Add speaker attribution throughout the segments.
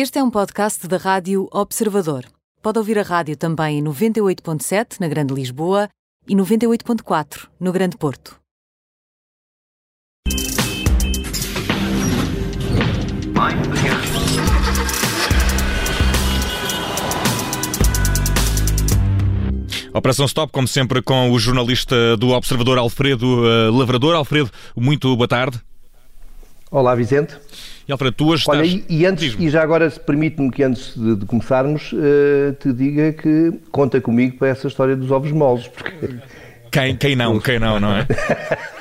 Speaker 1: Este é um podcast da Rádio Observador. Pode ouvir a rádio também em 98.7 na Grande Lisboa e 98.4 no Grande Porto.
Speaker 2: Operação Stop, como sempre, com o jornalista do Observador Alfredo uh, Lavrador. Alfredo, muito boa tarde.
Speaker 3: Olá, Vicente.
Speaker 2: E Alfredo, tu hoje
Speaker 3: Olha,
Speaker 2: estás...
Speaker 3: e, antes, e já agora, permite-me que antes de, de começarmos, uh, te diga que conta comigo para essa história dos ovos moles. Porque...
Speaker 2: Quem, quem não, quem não, não é?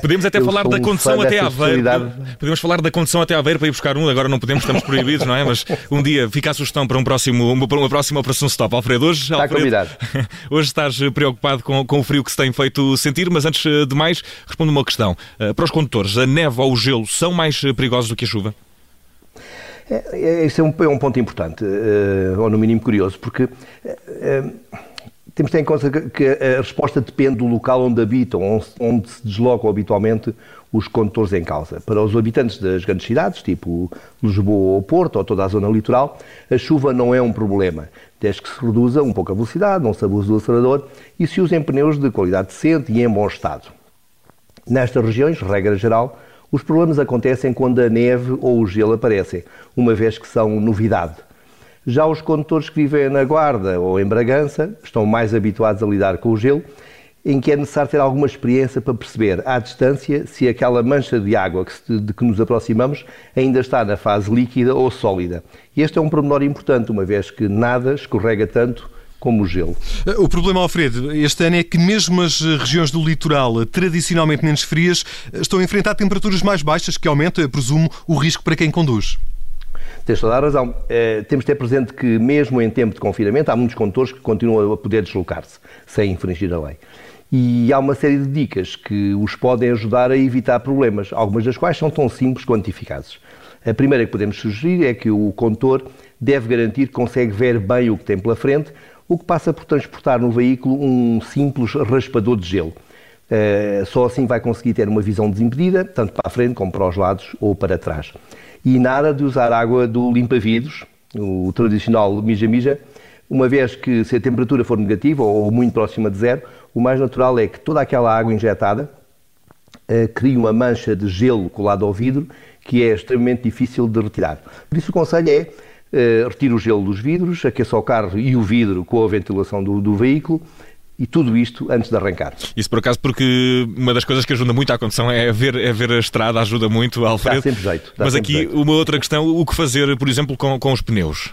Speaker 2: Podemos até
Speaker 3: Eu
Speaker 2: falar da
Speaker 3: um
Speaker 2: condução
Speaker 3: fã
Speaker 2: até
Speaker 3: dessa
Speaker 2: Aveiro. Podemos falar da condução até Aveiro para ir buscar um. Agora não podemos, estamos proibidos, não é? Mas um dia fica a sugestão para, um próximo, uma, para uma próxima operação stop. Alfredo, hoje,
Speaker 3: Está
Speaker 2: Alfredo, hoje estás preocupado com, com o frio que se tem feito sentir, mas antes de mais, responde uma questão. Uh, Para os condutores, a neve ou o gelo são mais perigosos do que a chuva?
Speaker 3: É, é, esse é um, é um ponto importante, eh, ou no mínimo curioso, porque eh, eh, temos de ter em conta que, a resposta depende do local onde habitam, onde se deslocam habitualmente os condutores em causa. Para os habitantes das grandes cidades, tipo Lisboa ou Porto, ou toda a zona litoral, a chuva não é um problema, desde que se reduza um pouco a velocidade, não se abuse do acelerador e se usem pneus de qualidade decente e em bom estado. Nestas regiões, regra geral, os problemas acontecem quando a neve ou o gelo aparecem, uma vez que são novidade. Já os condutores que vivem na Guarda ou em Bragança estão mais habituados a lidar com o gelo, em que é necessário ter alguma experiência para perceber à distância se aquela mancha de água que de que nos aproximamos ainda está na fase líquida ou sólida. E este é um pormenor importante, uma vez que nada escorrega tanto como o gelo.
Speaker 4: O problema, Alfredo, este ano é que mesmo as regiões do litoral, tradicionalmente menos frias, estão a enfrentar temperaturas mais baixas, que aumenta, presumo, o risco para quem conduz.
Speaker 3: Tens toda a razão. Eh, temos de ter presente que, mesmo em tempo de confinamento, há muitos condutores que continuam a poder deslocar-se sem infringir a lei. E há uma série de dicas que os podem ajudar a evitar problemas, algumas das quais são tão simples quanto eficazes. A primeira que podemos sugerir é que o condutor deve garantir que consegue ver bem o que tem pela frente, o que passa por transportar no veículo um simples raspador de gelo. Eh, só assim vai conseguir ter uma visão desimpedida, tanto para a frente como para os lados ou para trás. E nada de usar água do limpa-vidros, o tradicional mija-mija, uma vez que se a temperatura for negativa ou muito próxima de zero, o mais natural é que toda aquela água injetada eh, cria uma mancha de gelo colado ao vidro que é extremamente difícil de retirar. Por isso o conselho é eh, retire o gelo dos vidros, aqueça o carro e o vidro com a ventilação do, do veículo e tudo isto antes de arrancar.
Speaker 2: Isso por acaso porque uma das coisas que ajuda muito à condução é ver, é ver a estrada, ajuda muito, Alfredo.
Speaker 3: Dá sempre jeito, dá
Speaker 2: Mas
Speaker 3: sempre
Speaker 2: aqui
Speaker 3: jeito.
Speaker 2: uma outra questão, o que fazer, por exemplo, com, com os pneus?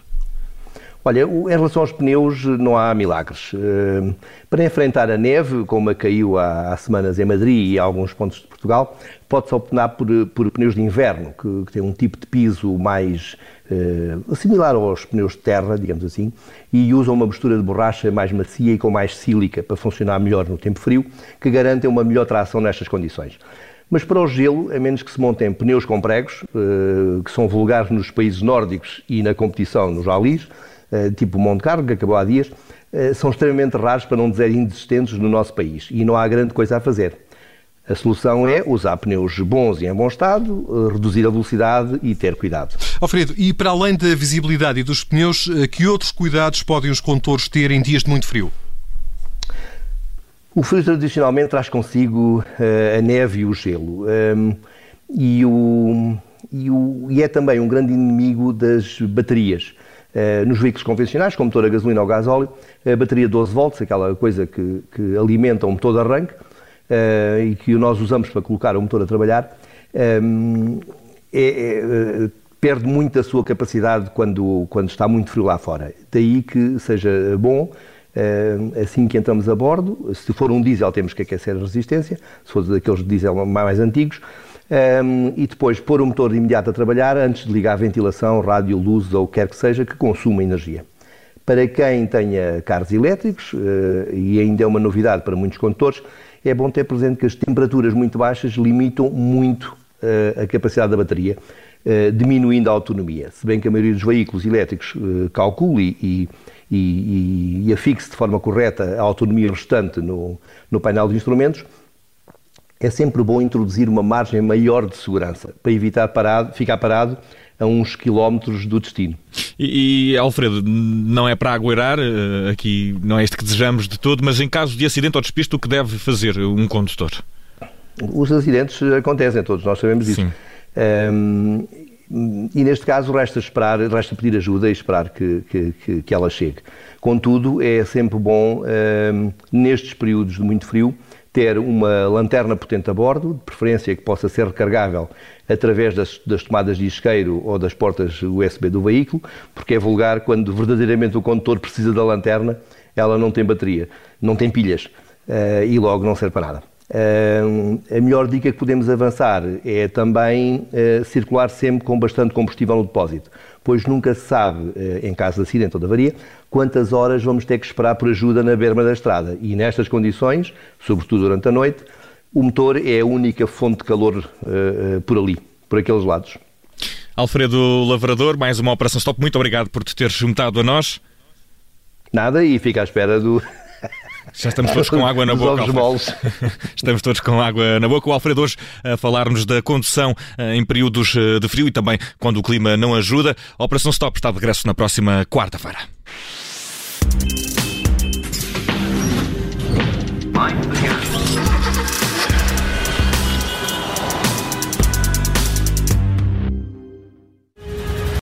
Speaker 3: Olha, em relação aos pneus, não há milagres. Eh, Para enfrentar a neve, como a caiu há, semanas em Madrid e em alguns pontos de Portugal, pode-se optar por, por pneus de inverno, que, que têm um tipo de piso mais eh, similar aos pneus de terra, digamos assim, e usam uma mistura de borracha mais macia e com mais sílica para funcionar melhor no tempo frio, que garantem uma melhor tração nestas condições. Mas para o gelo, a menos que se montem pneus com pregos, eh, que são vulgares nos países nórdicos e na competição nos ralis, eh, tipo o Monte Carlo, que acabou há dias, eh, são extremamente raros, para não dizer inexistentes, no nosso país. E não há grande coisa a fazer. A solução é usar pneus bons e em bom estado, eh, reduzir a velocidade e ter cuidado.
Speaker 4: Alfredo, e para além da visibilidade e dos pneus, eh, que outros cuidados podem os condutores ter em dias de muito frio?
Speaker 3: O frio tradicionalmente traz consigo eh, a neve e o gelo. Ehm, e, o- e o- e é também um grande inimigo das baterias. Eh, nos veículos convencionais, como motor a gasolina ou gasóleo, a bateria 12 volts, aquela coisa que, que alimenta o motor de arranque eh, e que nós usamos para colocar o motor a trabalhar, é- é, eh, perde muito a sua capacidade quando, quando está muito frio lá fora. Daí que seja bom, eh, assim que entramos a bordo, se for um diesel temos que aquecer a resistência, se for daqueles diesel mais antigos, ehm, e depois pôr o motor de imediato a trabalhar antes de ligar a ventilação, rádio, luzes ou o que quer que seja que consuma energia. Para quem tenha carros elétricos, eh, e ainda é uma novidade para muitos condutores, é bom ter presente que as temperaturas muito baixas limitam muito eh, a capacidade da bateria, eh, diminuindo a autonomia. Se bem que a maioria dos veículos elétricos calcule e, e, e, e afixe de forma correta a autonomia restante no, no painel de instrumentos, é sempre bom introduzir uma margem maior de segurança para evitar parado, ficar parado a uns quilómetros do destino.
Speaker 2: E, e, Alfredo, não é para agueirar, eh, aqui não é este que desejamos de todo, mas em caso de acidente ou despiste, o que deve fazer um condutor?
Speaker 3: Os acidentes acontecem, todos nós sabemos disso. Sim. Um, e neste caso resta esperar, resta pedir ajuda e esperar que, que, que ela chegue. Contudo, é sempre bom, um, nestes períodos de muito frio, ter uma lanterna potente a bordo, de preferência que possa ser recargável através das, das, tomadas de isqueiro ou das portas USB do veículo, porque é vulgar quando verdadeiramente o condutor precisa da lanterna, ela não tem bateria, não tem pilhas uh, e logo não serve para nada. A melhor dica que podemos avançar é também uh, circular sempre com bastante combustível no depósito, pois nunca se sabe, uh, em caso de acidente ou de avaria, quantas horas vamos ter que esperar por ajuda na berma da estrada. E nestas condições, sobretudo durante a noite, o motor é a única fonte de calor por ali, por aqueles lados.
Speaker 2: Alfredo Lavrador, mais uma Operação Stop. Muito obrigado por te teres juntado a nós.
Speaker 3: Nada, e fica à espera do,
Speaker 2: já estamos todos com água na boca. Estamos todos com água na boca. O Alfredo hoje a falar-nos da condução eh, em períodos eh, de frio e também quando o clima não ajuda. A Operação Stop está de regresso na próxima quarta-feira.